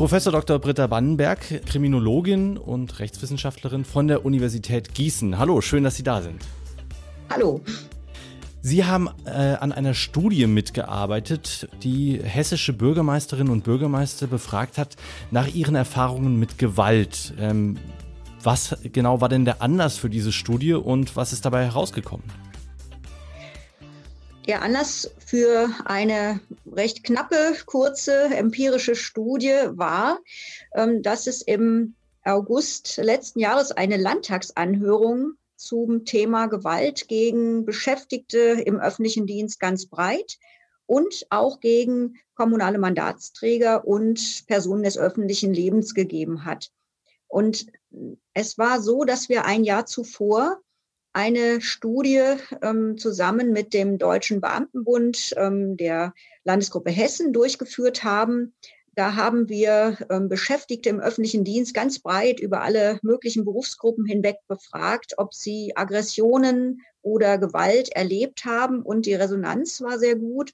Professor Dr. Britta Bannenberg, Kriminologin und Rechtswissenschaftlerin von der Universität Gießen. Hallo, schön, dass Sie da sind. Hallo. Sie haben äh, an einer Studie mitgearbeitet, die hessische Bürgermeisterinnen und Bürgermeister befragt hat nach ihren Erfahrungen mit Gewalt. Ähm, was genau war denn der Anlass für diese Studie und was ist dabei herausgekommen? Der Anlass für eine recht knappe, kurze empirische Studie war, ähm, dass es im August letzten Jahres eine Landtagsanhörung zum Thema Gewalt gegen Beschäftigte im öffentlichen Dienst ganz breit und auch gegen kommunale Mandatsträger und Personen des öffentlichen Lebens gegeben hat. Und es war so, dass wir ein Jahr zuvor eine Studie ähm, zusammen mit dem Deutschen Beamtenbund ähm, der Landesgruppe Hessen durchgeführt haben. Da haben wir ähm, Beschäftigte im öffentlichen Dienst ganz breit über alle möglichen Berufsgruppen hinweg befragt, ob sie Aggressionen oder Gewalt erlebt haben. Und die Resonanz war sehr gut,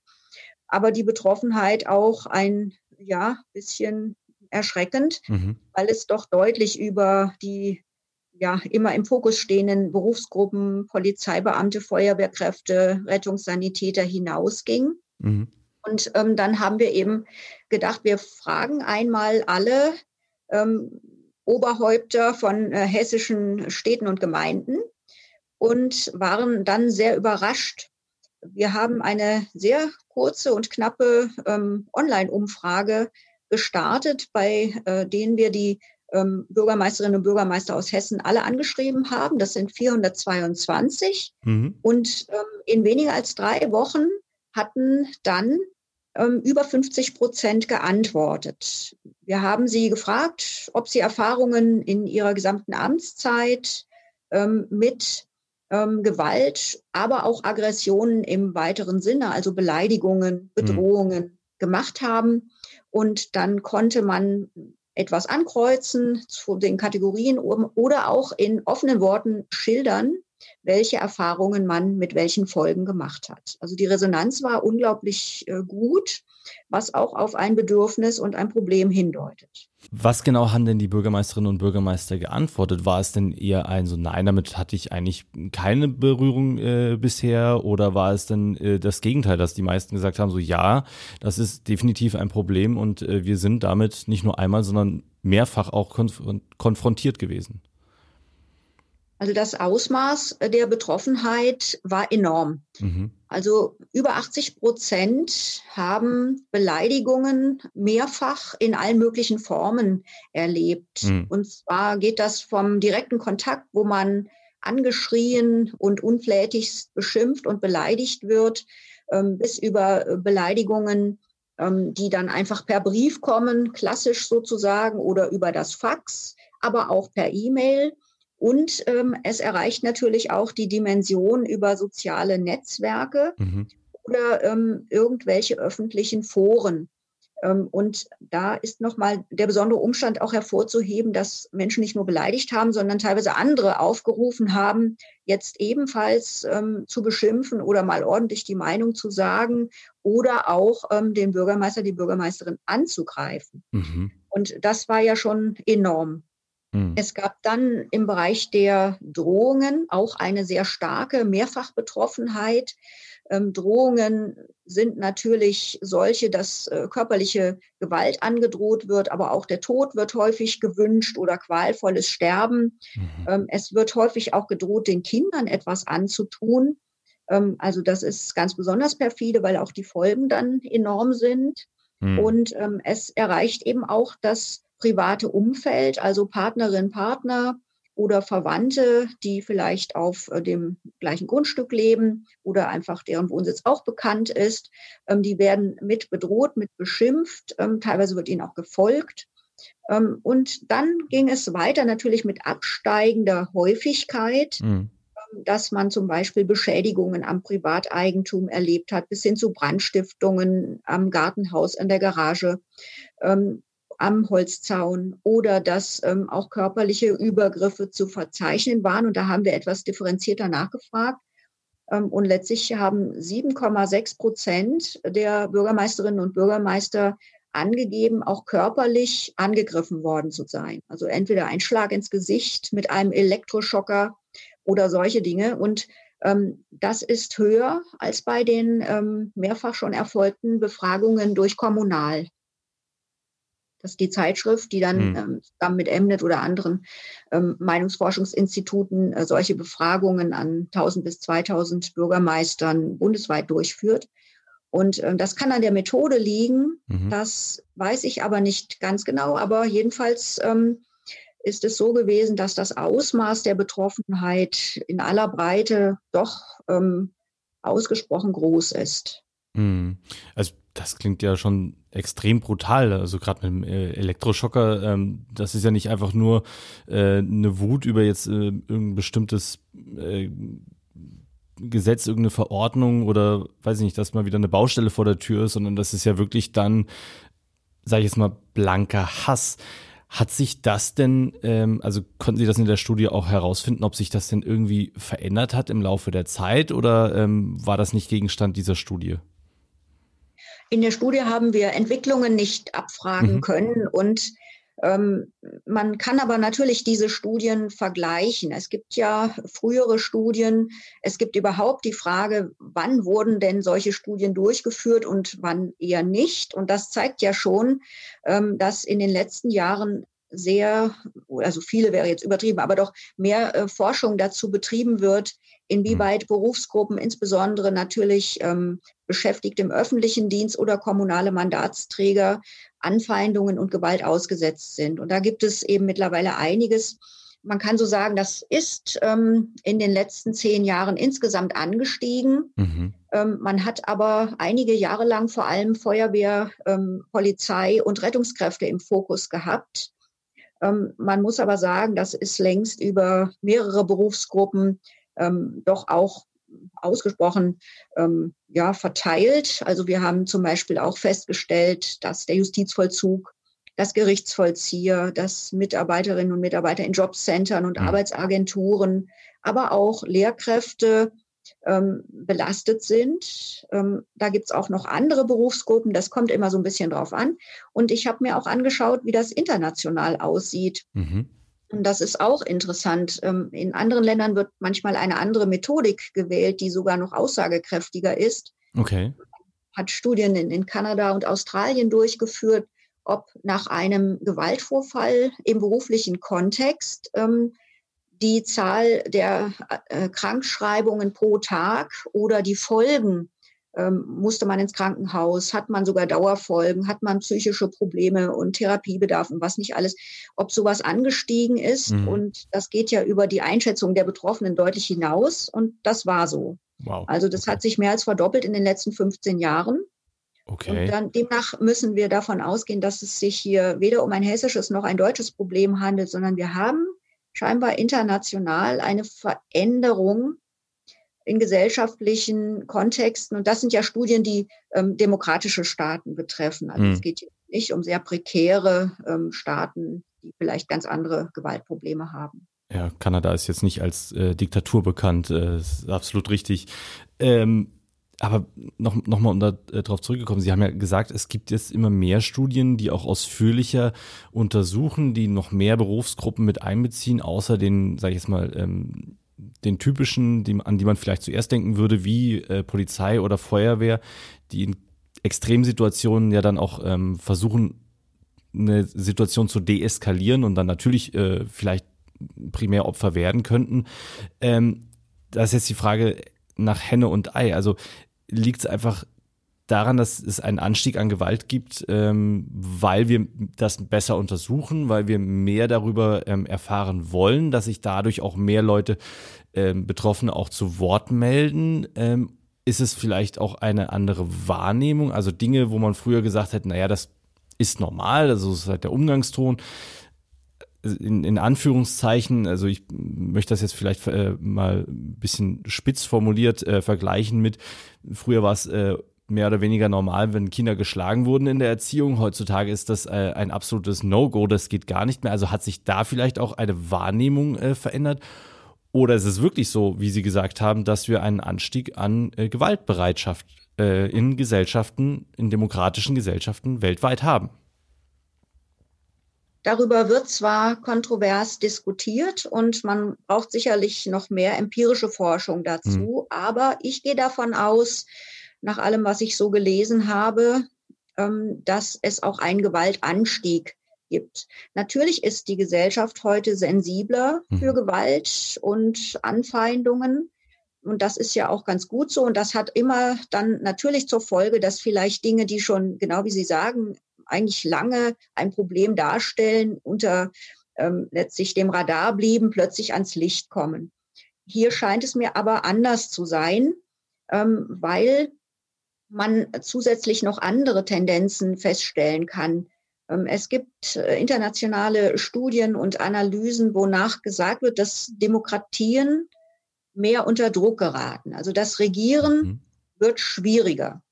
aber die Betroffenheit auch ein ja bisschen erschreckend, mhm. weil es doch deutlich über die ja immer im Fokus stehenden Berufsgruppen, Polizeibeamte, Feuerwehrkräfte, Rettungssanitäter hinausging. Mhm. Und ähm, dann haben wir eben gedacht, wir fragen einmal alle ähm, Oberhäupter von äh, hessischen Städten und Gemeinden und waren dann sehr überrascht. Wir haben eine sehr kurze und knappe ähm, Online-Umfrage gestartet, bei äh, denen wir die ähm, Bürgermeisterinnen und Bürgermeister aus Hessen alle angeschrieben haben. Das sind 422. Mhm. Und ähm, in weniger als drei Wochen hatten dann ähm, über 50 Prozent geantwortet. Wir haben sie gefragt, ob sie Erfahrungen in ihrer gesamten Amtszeit ähm, mit ähm, Gewalt, aber auch Aggressionen im weiteren Sinne, also Beleidigungen, mhm. Bedrohungen mhm. gemacht haben. Und dann konnte man etwas ankreuzen zu den Kategorien oder auch in offenen Worten schildern, welche Erfahrungen man mit welchen Folgen gemacht hat. Also die Resonanz war unglaublich äh, gut, was auch auf ein Bedürfnis und ein Problem hindeutet. Was genau haben denn die Bürgermeisterinnen und Bürgermeister geantwortet? War es denn eher ein so, nein, damit hatte ich eigentlich keine Berührung äh, bisher? Oder war es denn äh, das Gegenteil, dass die meisten gesagt haben, so ja, das ist definitiv ein Problem und äh, wir sind damit nicht nur einmal, sondern mehrfach auch konf konfrontiert gewesen? Also das Ausmaß der Betroffenheit war enorm. Mhm. Also über 80 Prozent haben Beleidigungen mehrfach in allen möglichen Formen erlebt. Mhm. Und zwar geht das vom direkten Kontakt, wo man angeschrien und unflätigst beschimpft und beleidigt wird, ähm, bis über Beleidigungen, ähm, die dann einfach per Brief kommen, klassisch sozusagen, oder über das Fax, aber auch per E-Mail. Und ähm, es erreicht natürlich auch die Dimension über soziale Netzwerke mhm. oder ähm, irgendwelche öffentlichen Foren. Ähm, und da ist nochmal der besondere Umstand auch hervorzuheben, dass Menschen nicht nur beleidigt haben, sondern teilweise andere aufgerufen haben, jetzt ebenfalls ähm, zu beschimpfen oder mal ordentlich die Meinung zu sagen oder auch ähm, den Bürgermeister, die Bürgermeisterin anzugreifen. Mhm. Und das war ja schon enorm. Hm. Es gab dann im Bereich der Drohungen auch eine sehr starke Mehrfachbetroffenheit. Ähm, Drohungen sind natürlich solche, dass äh, körperliche Gewalt angedroht wird, aber auch der Tod wird häufig gewünscht oder qualvolles Sterben. Mhm. Ähm, es wird häufig auch gedroht, den Kindern etwas anzutun. Ähm, also das ist ganz besonders perfide, weil auch die Folgen dann enorm sind. Mhm. Und ähm, es erreicht eben auch das private Umfeld, also Partnerin, Partner oder Verwandte, die vielleicht auf äh, dem gleichen Grundstück leben oder einfach deren Wohnsitz auch bekannt ist. Ähm, die werden mit bedroht, mit beschimpft. Ähm, teilweise wird ihnen auch gefolgt. Ähm, und dann ging es weiter natürlich mit absteigender Häufigkeit. Mhm dass man zum Beispiel Beschädigungen am Privateigentum erlebt hat, bis hin zu Brandstiftungen am Gartenhaus, an der Garage am Holzzaun oder dass ähm, auch körperliche Übergriffe zu verzeichnen waren. Und da haben wir etwas differenzierter nachgefragt. Ähm, und letztlich haben 7,6 Prozent der Bürgermeisterinnen und Bürgermeister angegeben, auch körperlich angegriffen worden zu sein. Also entweder ein Schlag ins Gesicht mit einem Elektroschocker oder solche Dinge. Und ähm, das ist höher als bei den ähm, mehrfach schon erfolgten Befragungen durch Kommunal. Das ist die Zeitschrift, die dann mhm. ähm, zusammen mit Emnet oder anderen ähm, Meinungsforschungsinstituten äh, solche Befragungen an 1000 bis 2000 Bürgermeistern bundesweit durchführt. Und äh, das kann an der Methode liegen, mhm. das weiß ich aber nicht ganz genau. Aber jedenfalls ähm, ist es so gewesen, dass das Ausmaß der Betroffenheit in aller Breite doch ähm, ausgesprochen groß ist. Mhm. Also das klingt ja schon extrem brutal. Also gerade mit dem äh, Elektroschocker, ähm, das ist ja nicht einfach nur äh, eine Wut über jetzt äh, irgendein bestimmtes äh, Gesetz, irgendeine Verordnung oder weiß ich nicht, dass mal wieder eine Baustelle vor der Tür ist, sondern das ist ja wirklich dann, sage ich jetzt mal, blanker Hass. Hat sich das denn, ähm, also konnten Sie das in der Studie auch herausfinden, ob sich das denn irgendwie verändert hat im Laufe der Zeit oder ähm, war das nicht Gegenstand dieser Studie? In der Studie haben wir Entwicklungen nicht abfragen mhm. können und ähm, man kann aber natürlich diese Studien vergleichen. Es gibt ja frühere Studien. Es gibt überhaupt die Frage, wann wurden denn solche Studien durchgeführt und wann eher nicht. Und das zeigt ja schon, ähm, dass in den letzten Jahren sehr, also viele wäre jetzt übertrieben, aber doch mehr äh, Forschung dazu betrieben wird, inwieweit mhm. Berufsgruppen, insbesondere natürlich ähm, Beschäftigte im öffentlichen Dienst oder kommunale Mandatsträger, Anfeindungen und Gewalt ausgesetzt sind. Und da gibt es eben mittlerweile einiges. Man kann so sagen, das ist ähm, in den letzten zehn Jahren insgesamt angestiegen. Mhm. Ähm, man hat aber einige Jahre lang vor allem Feuerwehr, ähm, Polizei und Rettungskräfte im Fokus gehabt. Ähm, man muss aber sagen, das ist längst über mehrere Berufsgruppen ähm, doch auch ausgesprochen ähm, ja, verteilt. Also wir haben zum Beispiel auch festgestellt, dass der Justizvollzug, das Gerichtsvollzieher, dass Mitarbeiterinnen und Mitarbeiter in Jobcentern und mhm. Arbeitsagenturen, aber auch Lehrkräfte ähm, belastet sind. Ähm, da gibt es auch noch andere Berufsgruppen, das kommt immer so ein bisschen drauf an. Und ich habe mir auch angeschaut, wie das international aussieht. Mhm. Und das ist auch interessant. Ähm, in anderen Ländern wird manchmal eine andere Methodik gewählt, die sogar noch aussagekräftiger ist. Okay. Hat Studien in, in Kanada und Australien durchgeführt, ob nach einem Gewaltvorfall im beruflichen Kontext ähm, die Zahl der äh, Krankschreibungen pro Tag oder die Folgen ähm, musste man ins Krankenhaus, hat man sogar Dauerfolgen, hat man psychische Probleme und Therapiebedarf und was nicht alles, ob sowas angestiegen ist. Mhm. Und das geht ja über die Einschätzung der Betroffenen deutlich hinaus. Und das war so. Wow. Also das okay. hat sich mehr als verdoppelt in den letzten 15 Jahren. Okay. Und dann, demnach müssen wir davon ausgehen, dass es sich hier weder um ein hessisches noch ein deutsches Problem handelt, sondern wir haben scheinbar international eine Veränderung in gesellschaftlichen Kontexten. Und das sind ja Studien, die ähm, demokratische Staaten betreffen. Also mhm. es geht nicht um sehr prekäre ähm, Staaten, die vielleicht ganz andere Gewaltprobleme haben. Ja, Kanada ist jetzt nicht als äh, Diktatur bekannt, äh, ist absolut richtig. Ähm, aber noch, noch mal um darauf äh, zurückgekommen, Sie haben ja gesagt, es gibt jetzt immer mehr Studien, die auch ausführlicher untersuchen, die noch mehr Berufsgruppen mit einbeziehen, außer den, sage ich jetzt mal, ähm, den typischen, die, an die man vielleicht zuerst denken würde, wie äh, Polizei oder Feuerwehr, die in Extremsituationen ja dann auch ähm, versuchen, eine Situation zu deeskalieren und dann natürlich äh, vielleicht primär Opfer werden könnten. Ähm, da ist jetzt die Frage nach Henne und Ei. Also liegt es einfach daran, dass es einen Anstieg an Gewalt gibt, ähm, weil wir das besser untersuchen, weil wir mehr darüber ähm, erfahren wollen, dass sich dadurch auch mehr Leute ähm, Betroffene auch zu Wort melden. Ähm, ist es vielleicht auch eine andere Wahrnehmung? Also Dinge, wo man früher gesagt hätte, naja, das ist normal, also ist halt der Umgangston. In, in, Anführungszeichen, also ich möchte das jetzt vielleicht äh, mal ein bisschen spitz formuliert äh, vergleichen mit, früher war es äh, mehr oder weniger normal, wenn Kinder geschlagen wurden in der Erziehung. Heutzutage ist das äh, ein absolutes No-Go, das geht gar nicht mehr. Also hat sich da vielleicht auch eine Wahrnehmung äh, verändert? Oder ist es wirklich so, wie Sie gesagt haben, dass wir einen Anstieg an äh, Gewaltbereitschaft äh, in Gesellschaften, in demokratischen Gesellschaften weltweit haben? Darüber wird zwar kontrovers diskutiert und man braucht sicherlich noch mehr empirische Forschung dazu, mhm. aber ich gehe davon aus, nach allem, was ich so gelesen habe, ähm, dass es auch einen Gewaltanstieg gibt. Natürlich ist die Gesellschaft heute sensibler für mhm. Gewalt und Anfeindungen. Und das ist ja auch ganz gut so. Und das hat immer dann natürlich zur Folge, dass vielleicht Dinge, die schon, genau wie Sie sagen, eigentlich lange ein Problem darstellen, unter ähm, letztlich dem Radar blieben, plötzlich ans Licht kommen. Hier scheint es mir aber anders zu sein, ähm, weil man zusätzlich noch andere Tendenzen feststellen kann. Ähm, es gibt äh, internationale Studien und Analysen, wonach gesagt wird, dass Demokratien mehr unter Druck geraten. Also das Regieren mhm. wird schwieriger.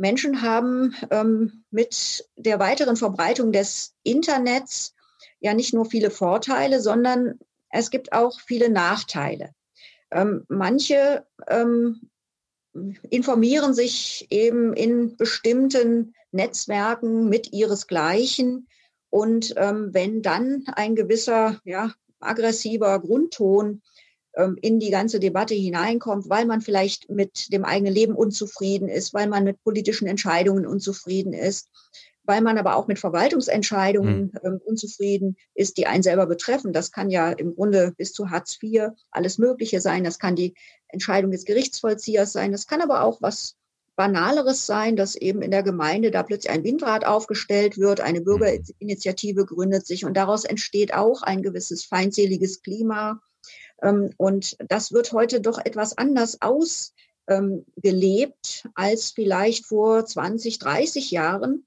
Menschen haben ähm, mit der weiteren Verbreitung des Internets ja nicht nur viele Vorteile, sondern es gibt auch viele Nachteile. Ähm, manche ähm, informieren sich eben in bestimmten Netzwerken mit ihresgleichen. Und ähm, wenn dann ein gewisser ja, aggressiver Grundton in die ganze Debatte hineinkommt, weil man vielleicht mit dem eigenen Leben unzufrieden ist, weil man mit politischen Entscheidungen unzufrieden ist, weil man aber auch mit Verwaltungsentscheidungen mhm. unzufrieden ist, die einen selber betreffen. Das kann ja im Grunde bis zu Hartz IV alles Mögliche sein. Das kann die Entscheidung des Gerichtsvollziehers sein. Das kann aber auch was Banaleres sein, dass eben in der Gemeinde da plötzlich ein Windrad aufgestellt wird, eine mhm. Bürgerinitiative gründet sich und daraus entsteht auch ein gewisses feindseliges Klima. Ähm, und das wird heute doch etwas anders ausgelebt als vielleicht vor 20, 30 Jahren,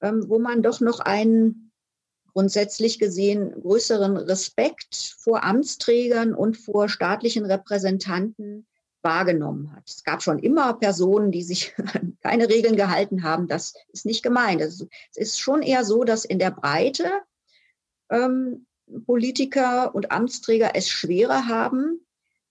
ähm, wo man doch noch einen grundsätzlich gesehen größeren Respekt vor Amtsträgern und vor staatlichen Repräsentanten wahrgenommen hat. Es gab schon immer Personen, die sich keine Regeln gehalten haben. Das ist nicht gemeint. Es ist schon eher so, dass in der Breite ähm, Politiker und Amtsträger es schwerer haben,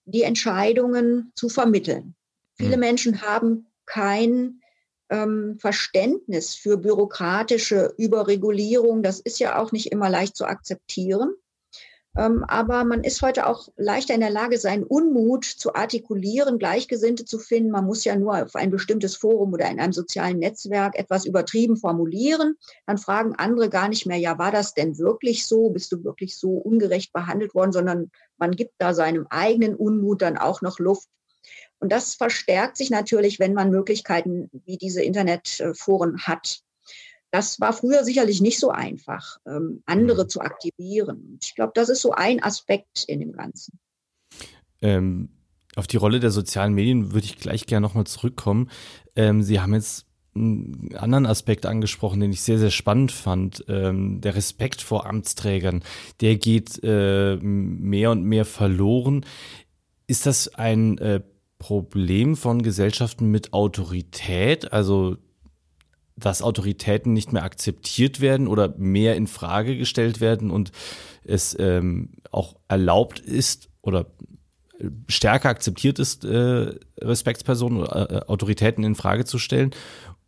die Entscheidungen zu vermitteln. Viele hm. Menschen haben kein ähm, Verständnis für bürokratische Überregulierung. Das ist ja auch nicht immer leicht zu akzeptieren. Ähm, aber man ist heute auch leichter in der Lage, seinen Unmut zu artikulieren, Gleichgesinnte zu finden. Man muss ja nur auf ein bestimmtes Forum oder in einem sozialen Netzwerk etwas übertrieben formulieren. Dann fragen andere gar nicht mehr, ja, war das denn wirklich so? Bist du wirklich so ungerecht behandelt worden? Sondern man gibt da seinem eigenen Unmut dann auch noch Luft. Und das verstärkt sich natürlich, wenn man Möglichkeiten wie diese Internetforen hat. Das war früher sicherlich nicht so einfach, ähm, andere mhm. zu aktivieren. Ich glaube, das ist so ein Aspekt in dem Ganzen. Ähm, auf die Rolle der sozialen Medien würde ich gleich gerne nochmal zurückkommen. Ähm, Sie haben jetzt einen anderen Aspekt angesprochen, den ich sehr, sehr spannend fand. Ähm, der Respekt vor Amtsträgern, der geht äh, mehr und mehr verloren. Ist das ein äh, Problem von Gesellschaften mit Autorität? Also dass Autoritäten nicht mehr akzeptiert werden oder mehr in Frage gestellt werden und es ähm, auch erlaubt ist oder stärker akzeptiert ist, äh, Respektspersonen oder äh, Autoritäten in Frage zu stellen?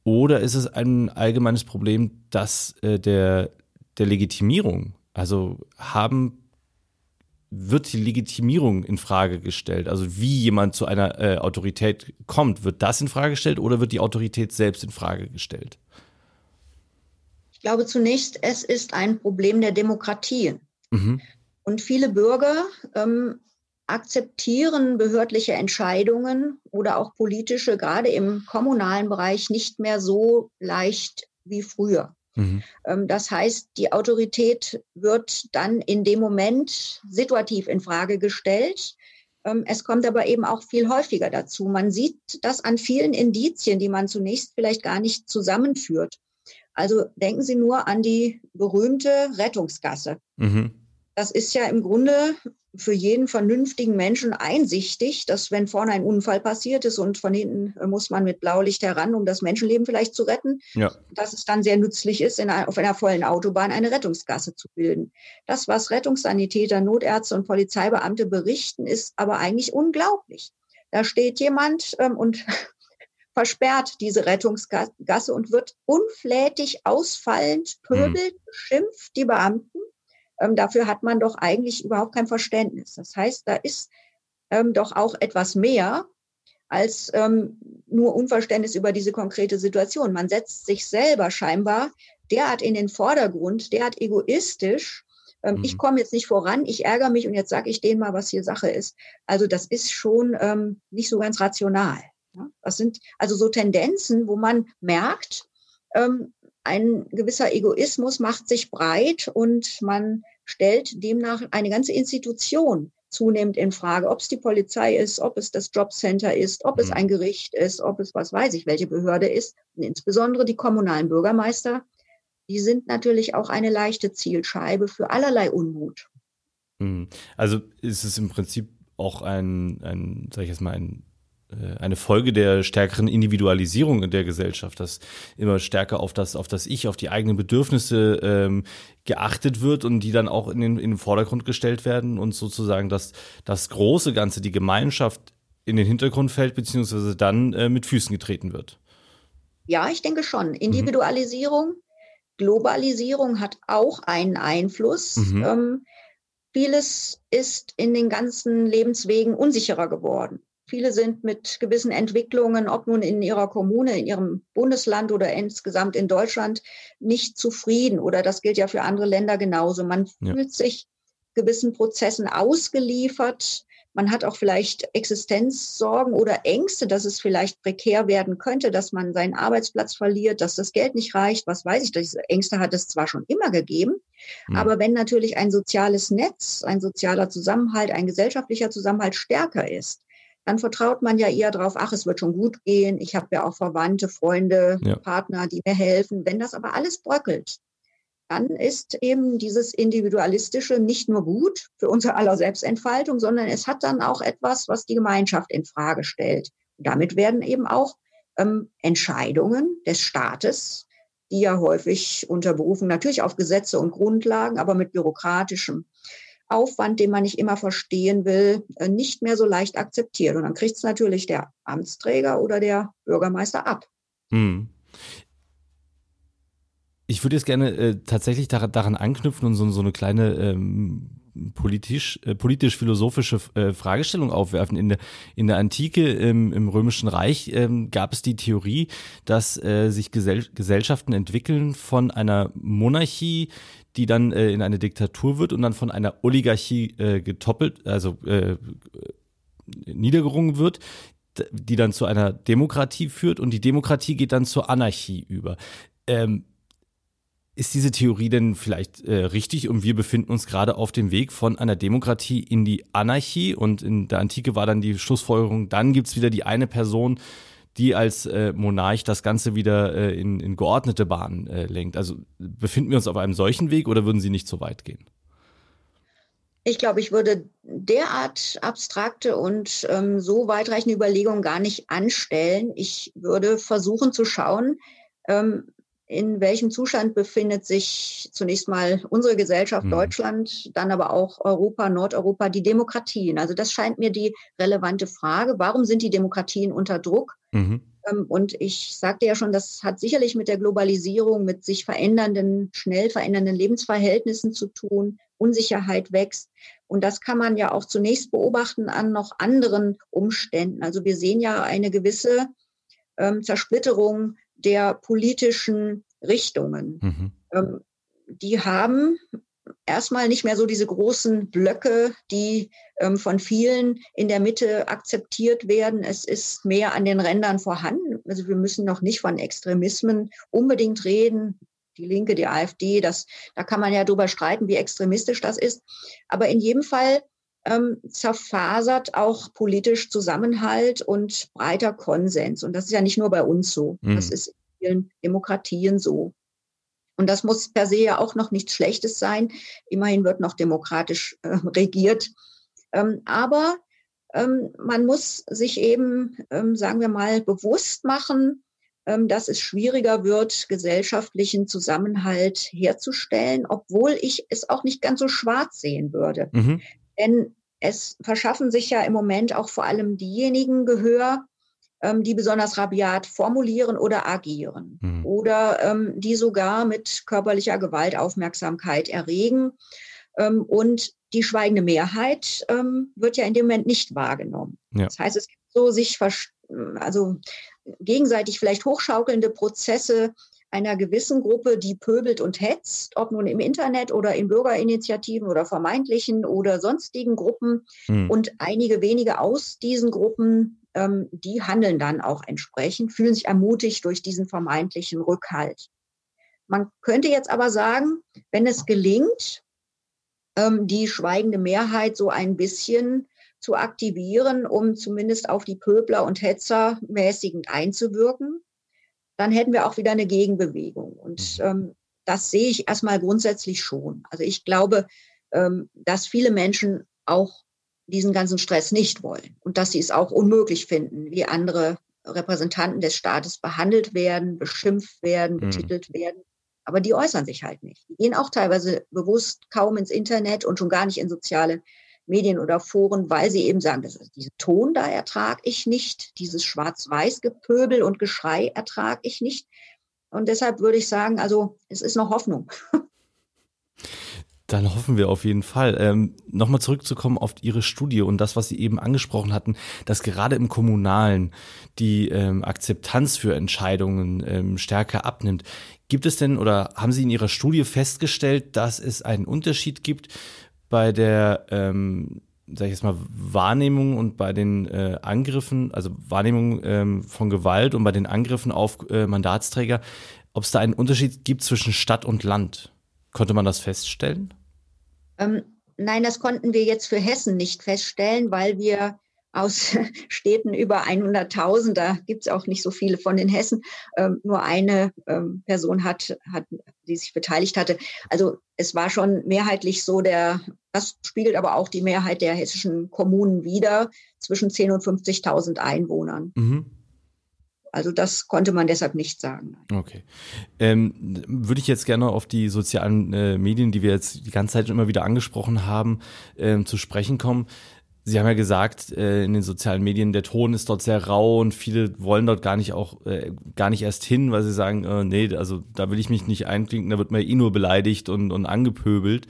Oder ist es ein allgemeines Problem, dass äh, der, der Legitimierung, also haben wird die Legitimierung in Frage gestellt? Also wie jemand zu einer äh, Autorität kommt, wird das in Frage gestellt oder wird die Autorität selbst in Frage gestellt? Ich glaube zunächst, es ist ein Problem der Demokratie. Mhm. Und viele Bürger ähm, akzeptieren behördliche Entscheidungen oder auch politische, gerade im kommunalen Bereich, nicht mehr so leicht wie früher. Mhm. Ähm, das heißt, die Autorität wird dann in dem Moment situativ in Frage gestellt. Ähm, es kommt aber eben auch viel häufiger dazu. Man sieht das an vielen Indizien, die man zunächst vielleicht gar nicht zusammenführt. Also denken Sie nur an die berühmte Rettungsgasse. Mhm. Das ist ja im Grunde für jeden vernünftigen Menschen einsichtig, dass wenn vorne ein Unfall passiert ist und von hinten muss man mit Blaulicht heran, um das Menschenleben vielleicht zu retten, ja. dass es dann sehr nützlich ist, einer, auf einer vollen Autobahn eine Rettungsgasse zu bilden. Das, was Rettungssanitäter, Notärzte und Polizeibeamte berichten, ist aber eigentlich unglaublich. Da steht jemand ähm, und versperrt diese Rettungsgasse und wird unflätig, ausfallend, pöbelt, mhm. schimpft die Beamten ähm, dafür hat man doch eigentlich überhaupt kein Verständnis. Das heißt, da ist ähm, doch auch etwas mehr als ähm, nur Unverständnis über diese konkrete Situation. Man setzt sich selber scheinbar derart in den Vordergrund, derart egoistisch. Ähm, mhm. Ich komme jetzt nicht voran, ich ärgere mich und jetzt sage ich denen mal, was hier Sache ist. Also das ist schon ähm, nicht so ganz rational. Ja? Das sind also so Tendenzen, wo man merkt, ähm, ein gewisser Egoismus macht sich breit und man stellt demnach eine ganze Institution zunehmend in Frage, ob es die Polizei ist, ob es das Jobcenter ist, ob es mhm. ein Gericht ist, ob es was weiß ich, welche Behörde ist. Und insbesondere die kommunalen Bürgermeister, die sind natürlich auch eine leichte Zielscheibe für allerlei Unmut. Mhm. Also ist es im Prinzip auch ein, ein sag ich jetzt mal, ein eine Folge der stärkeren Individualisierung in der Gesellschaft, dass immer stärker auf das, auf das Ich, auf die eigenen Bedürfnisse ähm, geachtet wird und die dann auch in den, in den Vordergrund gestellt werden und sozusagen das, das große Ganze, die Gemeinschaft in den Hintergrund fällt, beziehungsweise dann äh, mit Füßen getreten wird. Ja, ich denke schon. Individualisierung, mhm. Globalisierung hat auch einen Einfluss. Mhm. Ähm, vieles ist in den ganzen Lebenswegen unsicherer geworden. Viele sind mit gewissen Entwicklungen, ob nun in ihrer Kommune, in ihrem Bundesland oder insgesamt in Deutschland, nicht zufrieden. Oder das gilt ja für andere Länder genauso. Man ja. fühlt sich gewissen Prozessen ausgeliefert. Man hat auch vielleicht Existenzsorgen oder Ängste, dass es vielleicht prekär werden könnte, dass man seinen Arbeitsplatz verliert, dass das Geld nicht reicht. Was weiß ich, diese Ängste hat es zwar schon immer gegeben, mhm. aber wenn natürlich ein soziales Netz, ein sozialer Zusammenhalt, ein gesellschaftlicher Zusammenhalt stärker ist, dann vertraut man ja eher darauf, ach, es wird schon gut gehen. Ich habe ja auch Verwandte, Freunde, ja. Partner, die mir helfen. Wenn das aber alles bröckelt, dann ist eben dieses Individualistische nicht nur gut für unser aller Selbstentfaltung, sondern es hat dann auch etwas, was die Gemeinschaft in Frage stellt. Und damit werden eben auch ähm, Entscheidungen des Staates, die ja häufig unter Berufung natürlich auf Gesetze und Grundlagen, aber mit bürokratischem Aufwand, den man nicht immer verstehen will, äh, nicht mehr so leicht akzeptiert. Und dann kriegt es natürlich der Amtsträger oder der Bürgermeister ab. Hm. Ich würde jetzt gerne äh, tatsächlich daran, anknüpfen und so, so eine kleine ähm, politisch, äh, politisch-philosophische äh, Fragestellung aufwerfen. In der, in der Antike ähm, im Römischen Reich ähm, gab es die Theorie, dass äh, sich Gesell Gesellschaften entwickeln von einer Monarchie, die dann äh, in eine Diktatur wird und dann von einer Oligarchie äh, getoppelt, also äh, niedergerungen wird, die dann zu einer Demokratie führt und die Demokratie geht dann zur Anarchie über. Ähm, ist diese Theorie denn vielleicht äh, richtig und wir befinden uns gerade auf dem Weg von einer Demokratie in die Anarchie und in der Antike war dann die Schlussfolgerung, dann gibt es wieder die eine Person, die als äh, Monarch das Ganze wieder äh, in, in, geordnete Bahnen äh, lenkt. Also befinden wir uns auf einem solchen Weg oder würden Sie nicht so weit gehen? Ich glaube, ich würde derart abstrakte und ähm, so weitreichende Überlegungen gar nicht anstellen. Ich würde versuchen zu schauen, ähm, in welchem Zustand befindet sich zunächst mal unsere Gesellschaft mhm. Deutschland, dann aber auch Europa, Nordeuropa, die Demokratien. Also das scheint mir die relevante Frage. Warum sind die Demokratien unter Druck? Mhm. Ähm, und ich sagte ja schon, das hat sicherlich mit der Globalisierung, mit sich verändernden, schnell verändernden Lebensverhältnissen zu tun. Unsicherheit wächst. Und das kann man ja auch zunächst beobachten an noch anderen Umständen. Also wir sehen ja eine gewisse ähm, Zersplitterung der politischen Richtungen. Mhm. Ähm, die haben erstmal nicht mehr so diese großen Blöcke, die ähm, von vielen in der Mitte akzeptiert werden. Es ist mehr an den Rändern vorhanden. Also wir müssen noch nicht von Extremismen unbedingt reden. Die Linke, die AfD, das, da kann man ja drüber streiten, wie extremistisch das ist. Aber in jedem Fall ähm, zerfasert auch politisch Zusammenhalt und breiter Konsens. Und das ist ja nicht nur bei uns so. Mhm. Das ist in vielen Demokratien so. Und das muss per se ja auch noch nichts Schlechtes sein. Immerhin wird noch demokratisch äh, regiert. Ähm, aber ähm, man muss sich eben, ähm, sagen wir mal, bewusst machen, ähm, dass es schwieriger wird, gesellschaftlichen Zusammenhalt herzustellen, obwohl ich es auch nicht ganz so schwarz sehen würde. Mhm. Denn es verschaffen sich ja im Moment auch vor allem diejenigen Gehör, ähm, die besonders rabiat formulieren oder agieren mhm. oder ähm, die sogar mit körperlicher Gewalt Aufmerksamkeit erregen. Ähm, und die schweigende Mehrheit ähm, wird ja in dem Moment nicht wahrgenommen. Ja. Das heißt, es gibt so sich also gegenseitig vielleicht hochschaukelnde Prozesse einer gewissen Gruppe, die pöbelt und hetzt, ob nun im Internet oder in Bürgerinitiativen oder vermeintlichen oder sonstigen Gruppen. Mhm. Und einige wenige aus diesen Gruppen, ähm, die handeln dann auch entsprechend, fühlen sich ermutigt durch diesen vermeintlichen Rückhalt. Man könnte jetzt aber sagen, wenn es gelingt, ähm, die schweigende Mehrheit so ein bisschen zu aktivieren, um zumindest auf die Pöbler und Hetzer mäßigend einzuwirken, dann hätten wir auch wieder eine Gegenbewegung. Und mhm. ähm, das sehe ich erstmal grundsätzlich schon. Also ich glaube, ähm, dass viele Menschen auch diesen ganzen Stress nicht wollen und dass sie es auch unmöglich finden, wie andere Repräsentanten des Staates behandelt werden, beschimpft werden, mhm. betitelt werden. Aber die äußern sich halt nicht. Die gehen auch teilweise bewusst kaum ins Internet und schon gar nicht in soziale Medien oder Foren, weil sie eben sagen, das ist, diesen Ton da ertrage ich nicht, dieses Schwarz-Weiß-Gepöbel und Geschrei ertrage ich nicht. Und deshalb würde ich sagen, also es ist noch Hoffnung. Dann hoffen wir auf jeden Fall. Ähm, Nochmal zurückzukommen auf Ihre Studie und das, was Sie eben angesprochen hatten, dass gerade im Kommunalen die ähm, Akzeptanz für Entscheidungen ähm, stärker abnimmt. Gibt es denn oder haben Sie in Ihrer Studie festgestellt, dass es einen Unterschied gibt bei der, ähm, sag ich jetzt mal, Wahrnehmung und bei den äh, Angriffen, also Wahrnehmung ähm, von Gewalt und bei den Angriffen auf äh, Mandatsträger, ob es da einen Unterschied gibt zwischen Stadt und Land? Konnte man das feststellen? Ähm, nein, das konnten wir jetzt für Hessen nicht feststellen, weil wir aus Städten über 100.000, da gibt es auch nicht so viele von den Hessen, ähm, nur eine ähm, Person hat, hat, die sich beteiligt hatte. Also es war schon mehrheitlich so, der, das spiegelt aber auch die Mehrheit der hessischen Kommunen wider, zwischen 10.000 und 50.000 Einwohnern. Mhm. Also das konnte man deshalb nicht sagen. Okay. Ähm, würde ich jetzt gerne auf die sozialen äh, Medien, die wir jetzt die ganze Zeit immer wieder angesprochen haben, ähm, zu sprechen kommen. Sie haben ja gesagt, äh, in den sozialen Medien, der Ton ist dort sehr rau und viele wollen dort gar nicht auch, äh, gar nicht erst hin, weil sie sagen, äh, nee, also da will ich mich nicht einklinken, da wird man eh nur beleidigt und, und angepöbelt.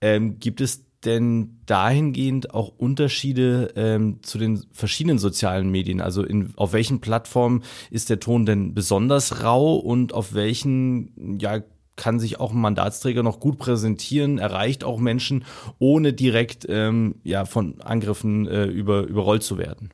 Ähm, gibt es denn dahingehend auch Unterschiede ähm, zu den verschiedenen sozialen Medien? Also in, auf welchen Plattformen ist der Ton denn besonders rau und auf welchen ja, kann sich auch ein Mandatsträger noch gut präsentieren, erreicht auch Menschen, ohne direkt ähm, ja, von Angriffen äh, über, überrollt zu werden.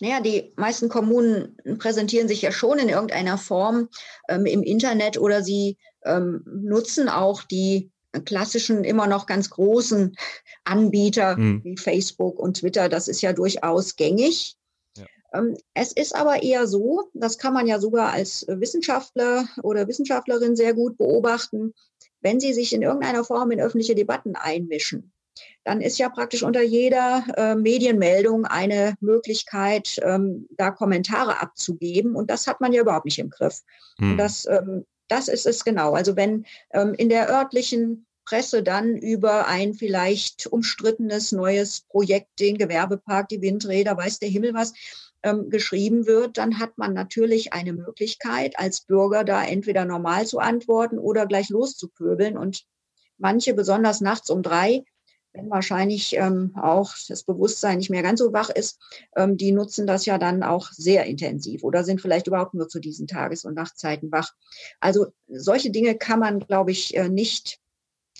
Naja, die meisten Kommunen präsentieren sich ja schon in irgendeiner Form ähm, im Internet oder sie ähm, nutzen auch die klassischen, immer noch ganz großen Anbieter mhm. wie Facebook und Twitter. Das ist ja durchaus gängig. Ähm, es ist aber eher so, das kann man ja sogar als Wissenschaftler oder Wissenschaftlerin sehr gut beobachten, wenn sie sich in irgendeiner Form in öffentliche Debatten einmischen, dann ist ja praktisch unter jeder äh, Medienmeldung eine Möglichkeit, ähm, da Kommentare abzugeben. Und das hat man ja überhaupt nicht im Griff. Hm. Das, ähm, das ist es genau. Also wenn ähm, in der örtlichen Presse dann über ein vielleicht umstrittenes neues Projekt, den Gewerbepark, die Windräder, weiß der Himmel was, ähm, geschrieben wird, dann hat man natürlich eine Möglichkeit, als Bürger da entweder normal zu antworten oder gleich loszupöbeln. Und manche, besonders nachts um drei, wenn wahrscheinlich ähm, auch das Bewusstsein nicht mehr ganz so wach ist, ähm, die nutzen das ja dann auch sehr intensiv oder sind vielleicht überhaupt nur zu diesen Tages- und Nachtzeiten wach. Also solche Dinge kann man, glaube ich, äh, nicht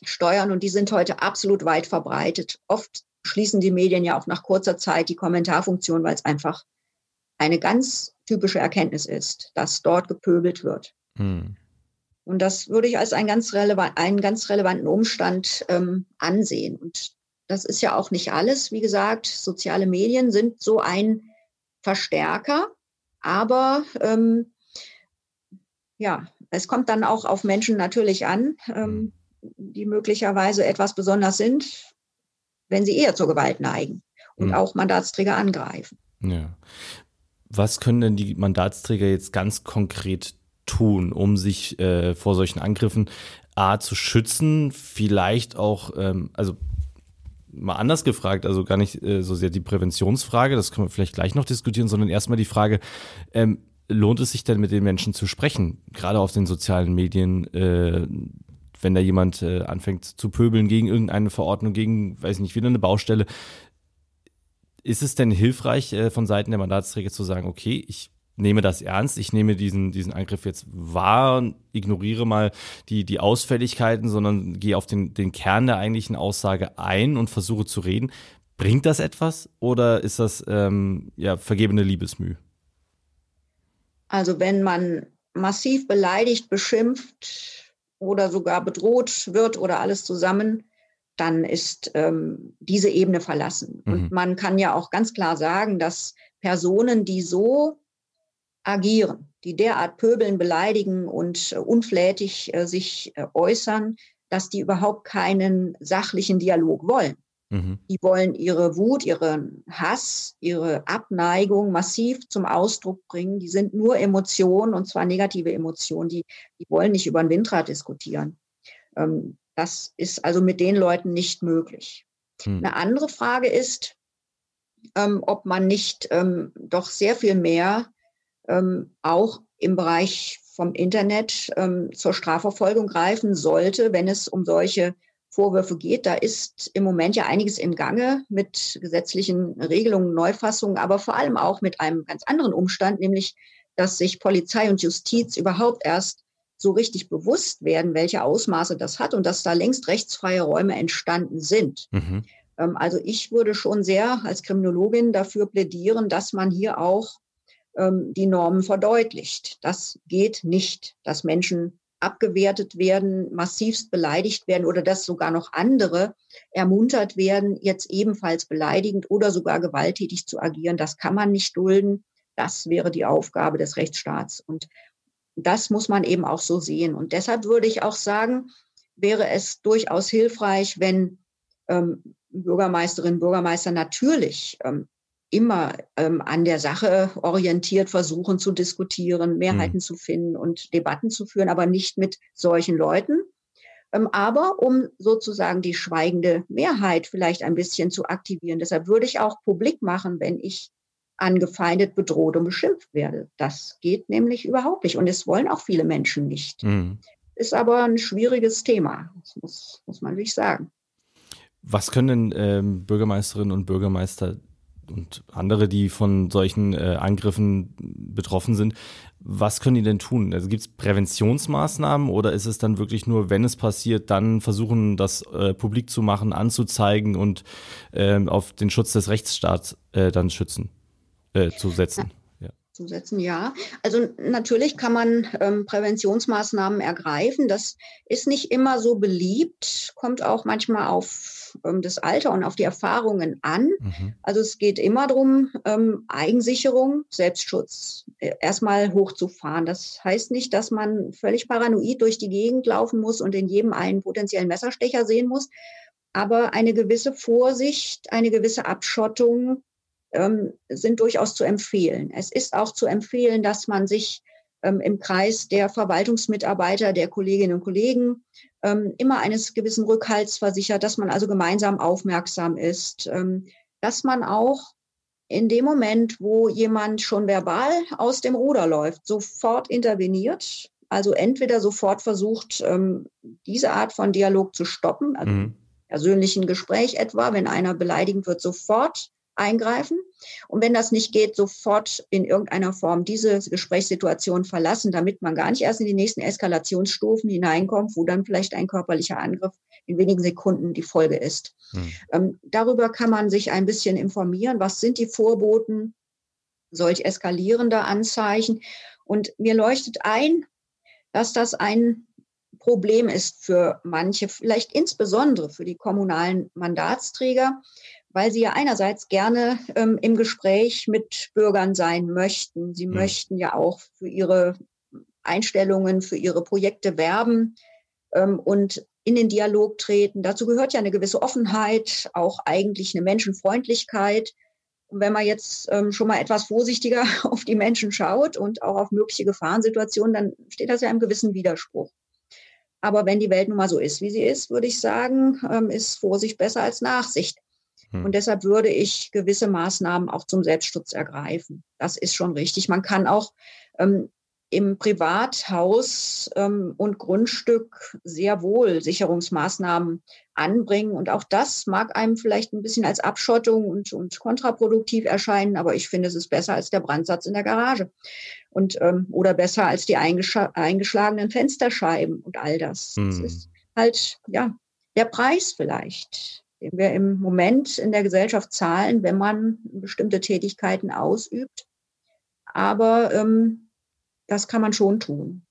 steuern und die sind heute absolut weit verbreitet. Oft schließen die Medien ja auch nach kurzer Zeit die Kommentarfunktion, weil es einfach eine ganz typische Erkenntnis ist, dass dort gepöbelt wird. Hm. Und das würde ich als einen ganz, relevant, einen ganz relevanten Umstand ähm, ansehen. Und das ist ja auch nicht alles. Wie gesagt, soziale Medien sind so ein Verstärker, aber ähm, ja, es kommt dann auch auf Menschen natürlich an, ähm, mhm. die möglicherweise etwas besonders sind, wenn sie eher zur Gewalt neigen und mhm. auch Mandatsträger angreifen. Ja. Was können denn die Mandatsträger jetzt ganz konkret tun, um sich äh, vor solchen Angriffen A zu schützen, vielleicht auch, ähm, also mal anders gefragt, also gar nicht äh, so sehr die Präventionsfrage, das können wir vielleicht gleich noch diskutieren, sondern erstmal die Frage, ähm, lohnt es sich denn mit den Menschen zu sprechen, gerade auf den sozialen Medien, äh, wenn da jemand äh, anfängt zu pöbeln gegen irgendeine Verordnung, gegen, weiß nicht, wieder eine Baustelle. Ist es denn hilfreich äh, von Seiten der Mandatsträger zu sagen, okay, ich nehme das ernst, ich nehme diesen, diesen Angriff jetzt wahr, ignoriere mal die, die Ausfälligkeiten, sondern gehe auf den, den Kern der eigentlichen Aussage ein und versuche zu reden. Bringt das etwas oder ist das ähm, ja, vergebene Liebesmüh? Also wenn man massiv beleidigt, beschimpft oder sogar bedroht wird oder alles zusammen, dann ist ähm, diese Ebene verlassen. Mhm. Und man kann ja auch ganz klar sagen, dass Personen, die so agieren, die derart pöbeln, beleidigen und äh, unflätig äh, sich äh, äußern, dass die überhaupt keinen sachlichen Dialog wollen. Mhm. Die wollen ihre Wut, ihren Hass, ihre Abneigung massiv zum Ausdruck bringen. Die sind nur Emotionen und zwar negative Emotionen. Die, die wollen nicht über ein Windrad diskutieren. Ähm, das ist also mit den Leuten nicht möglich. Mhm. Eine andere Frage ist, ähm, ob man nicht ähm, doch sehr viel mehr ähm, auch im Bereich vom Internet ähm, zur Strafverfolgung greifen sollte, wenn es um solche Vorwürfe geht. Da ist im Moment ja einiges im Gange mit gesetzlichen Regelungen, Neufassungen, aber vor allem auch mit einem ganz anderen Umstand, nämlich dass sich Polizei und Justiz überhaupt erst so richtig bewusst werden, welche Ausmaße das hat und dass da längst rechtsfreie Räume entstanden sind. Mhm. Ähm, also ich würde schon sehr als Kriminologin dafür plädieren, dass man hier auch ähm, die Normen verdeutlicht. Das geht nicht, dass Menschen abgewertet werden, massivst beleidigt werden oder dass sogar noch andere ermuntert werden, jetzt ebenfalls beleidigend oder sogar gewalttätig zu agieren. Das kann man nicht dulden. Das wäre die Aufgabe des Rechtsstaats. Und das muss man eben auch so sehen. Und deshalb würde ich auch sagen, wäre es durchaus hilfreich, wenn ähm, Bürgermeisterinnen und Bürgermeister natürlich ähm, immer ähm, an der Sache orientiert versuchen zu diskutieren, Mehrheiten mhm. zu finden und Debatten zu führen, aber nicht mit solchen Leuten. Ähm, aber um sozusagen die schweigende Mehrheit vielleicht ein bisschen zu aktivieren. Deshalb würde ich auch publik machen, wenn ich angefeindet, bedroht und beschimpft werde. Das geht nämlich überhaupt nicht. Und es wollen auch viele Menschen nicht. Mhm. Ist aber ein schwieriges Thema, das muss, muss man wirklich sagen. Was können denn ähm, Bürgermeisterinnen und Bürgermeister und andere, die von solchen äh, Angriffen betroffen sind, was können die denn tun? Also gibt es Präventionsmaßnahmen oder ist es dann wirklich nur, wenn es passiert, dann versuchen, das äh, publik zu machen, anzuzeigen und äh, auf den Schutz des Rechtsstaats äh, dann schützen, äh, zu setzen? Ja. Zu setzen, ja. Also natürlich kann man ähm, Präventionsmaßnahmen ergreifen. Das ist nicht immer so beliebt, kommt auch manchmal auf ähm, das Alter und auf die Erfahrungen an. Mhm. Also es geht immer darum, ähm, Eigensicherung, Selbstschutz äh, erstmal hochzufahren. Das heißt nicht, dass man völlig paranoid durch die Gegend laufen muss und in jedem einen potenziellen Messerstecher sehen muss. Aber eine gewisse Vorsicht, eine gewisse Abschottung sind durchaus zu empfehlen. Es ist auch zu empfehlen, dass man sich ähm, im Kreis der Verwaltungsmitarbeiter, der Kolleginnen und Kollegen ähm, immer eines gewissen Rückhalts versichert, dass man also gemeinsam aufmerksam ist, ähm, dass man auch in dem Moment, wo jemand schon verbal aus dem Ruder läuft, sofort interveniert, also entweder sofort versucht, ähm, diese Art von Dialog zu stoppen, also mhm. persönlichen Gespräch etwa, wenn einer beleidigend wird, sofort eingreifen. Und wenn das nicht geht, sofort in irgendeiner Form diese Gesprächssituation verlassen, damit man gar nicht erst in die nächsten Eskalationsstufen hineinkommt, wo dann vielleicht ein körperlicher Angriff in wenigen Sekunden die Folge ist. Hm. Ähm, darüber kann man sich ein bisschen informieren. Was sind die Vorboten solch eskalierender Anzeichen? Und mir leuchtet ein, dass das ein Problem ist für manche, vielleicht insbesondere für die kommunalen Mandatsträger, weil sie ja einerseits gerne ähm, im Gespräch mit Bürgern sein möchten. Sie mhm. möchten ja auch für ihre Einstellungen für ihre Projekte werben ähm, und in den Dialog treten. Dazu gehört ja eine gewisse Offenheit, auch eigentlich eine Menschenfreundlichkeit. Und wenn man jetzt ähm, schon mal etwas vorsichtiger auf die Menschen schaut und auch auf mögliche Gefahrensituationen, dann steht das ja im gewissen Widerspruch. Aber wenn die Welt nun mal so ist, wie sie ist, würde ich sagen, ähm, ist Vorsicht besser als Nachsicht. Hm. Und deshalb würde ich gewisse Maßnahmen auch zum Selbstschutz ergreifen. Das ist schon richtig. Man kann auch ähm, im Privathaus ähm, und Grundstück sehr wohl Sicherungsmaßnahmen anbringen. Und auch das mag einem vielleicht ein bisschen als Abschottung und, und kontraproduktiv erscheinen, aber ich finde, es ist besser als der Brandsatz in der Garage. Und, ähm, oder besser als die eingeschlagenen Fensterscheiben und all das. Hm. Das ist halt, ja, der Preis vielleicht, den wir im Moment in der Gesellschaft zahlen, wenn man bestimmte Tätigkeiten ausübt. Aber ähm, das kann man schon tun.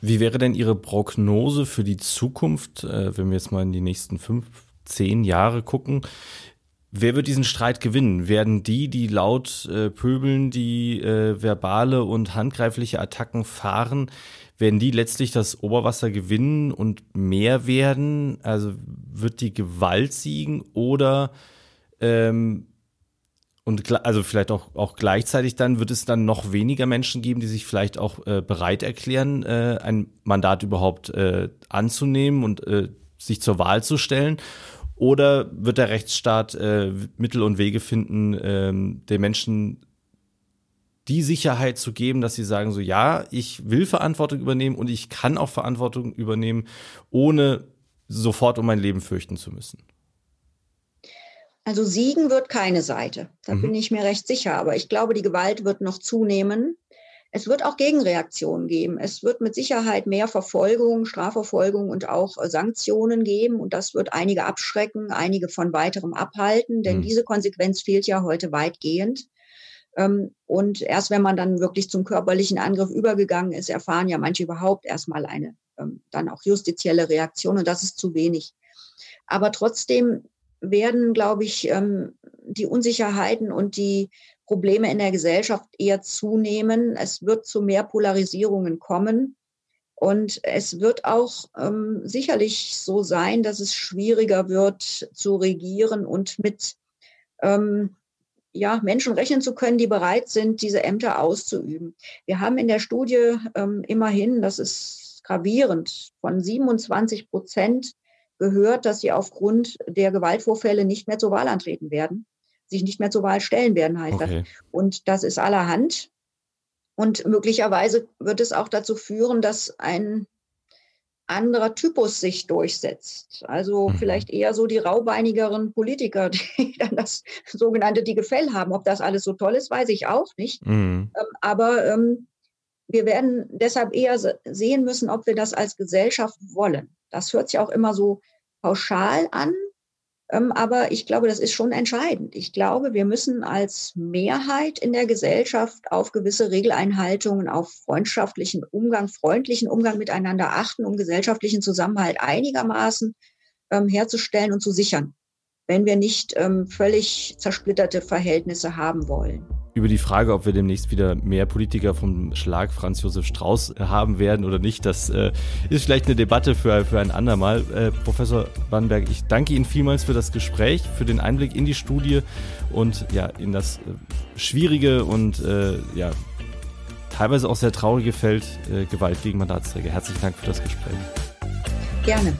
Wie wäre denn Ihre Prognose für die Zukunft, äh, wenn wir jetzt mal in die nächsten fünf, zehn Jahre gucken? Wer wird diesen Streit gewinnen? Werden die, die laut äh, pöbeln, die äh, verbale und handgreifliche Attacken fahren, werden die letztlich das Oberwasser gewinnen und mehr werden? Also wird die Gewalt siegen oder ähm, und also vielleicht auch, auch gleichzeitig dann wird es dann noch weniger Menschen geben, die sich vielleicht auch äh, bereit erklären, äh, ein Mandat überhaupt äh, anzunehmen und äh, sich zur Wahl zu stellen. Oder wird der Rechtsstaat äh, Mittel und Wege finden, äh, den Menschen die Sicherheit zu geben, dass sie sagen, so ja, ich will Verantwortung übernehmen und ich kann auch Verantwortung übernehmen, ohne sofort um mein Leben fürchten zu müssen. Also siegen wird keine Seite. Da mhm. bin ich mir recht sicher. Aber ich glaube, die Gewalt wird noch zunehmen. Es wird auch Gegenreaktionen geben. Es wird mit Sicherheit mehr Verfolgung, Strafverfolgung und auch äh, Sanktionen geben. Und das wird einige abschrecken, einige von weiterem abhalten. Denn mhm. diese Konsequenz fehlt ja heute weitgehend. Ähm, und erst wenn man dann wirklich zum körperlichen Angriff übergegangen ist, erfahren ja manche überhaupt erstmal eine ähm, dann auch justizielle Reaktion. Und das ist zu wenig. Aber trotzdem werden, glaube ich, ähm, die Unsicherheiten und die Probleme in der Gesellschaft eher zunehmen. Es wird zu mehr Polarisierungen kommen. Und es wird auch sicherlich so sein, dass es schwieriger wird zu regieren und mit ja, Menschen rechnen zu können, die bereit sind, diese Ämter auszuüben. Wir haben in der Studie ähm, immerhin, das ist gravierend, von 27 Prozent gehört, dass sie aufgrund der Gewaltvorfälle nicht mehr zur Wahl antreten werden, sich nicht mehr zur Wahl stellen werden, heißt okay. das. Und das ist allerhand. Und möglicherweise wird es auch dazu führen, dass ein anderer Typus sich durchsetzt. Also mhm. vielleicht eher so die raubeinigeren Politiker, die dann das sogenannte dicke Fell haben. Ob das alles so toll ist, weiß ich auch nicht. Mhm. Ähm, aber ähm, wir werden deshalb eher sehen müssen, ob wir das als Gesellschaft wollen. Das hört sich auch immer so pauschal an, aber ich glaube, das ist schon entscheidend. Ich glaube, wir müssen als Mehrheit in der Gesellschaft auf gewisse Regeleinhaltungen, auf freundschaftlichen Umgang, freundlichen Umgang miteinander achten, um gesellschaftlichen Zusammenhalt einigermaßen ähm, herzustellen und zu sichern, wenn wir nicht ähm, völlig zersplitterte Verhältnisse haben wollen über die Frage, ob wir demnächst wieder mehr Politiker vom Schlag Franz Josef Strauß äh, haben werden oder nicht, das äh, ist vielleicht eine Debatte für, für ein andermal. Äh, Professor Bannberg, ich danke Ihnen vielmals für das Gespräch, für den Einblick in die Studie und ja, in das äh, schwierige und äh, ja, teilweise auch sehr traurige Feld äh, Gewalt gegen Mandatsträger. Herzlichen Dank für das Gespräch. Gerne.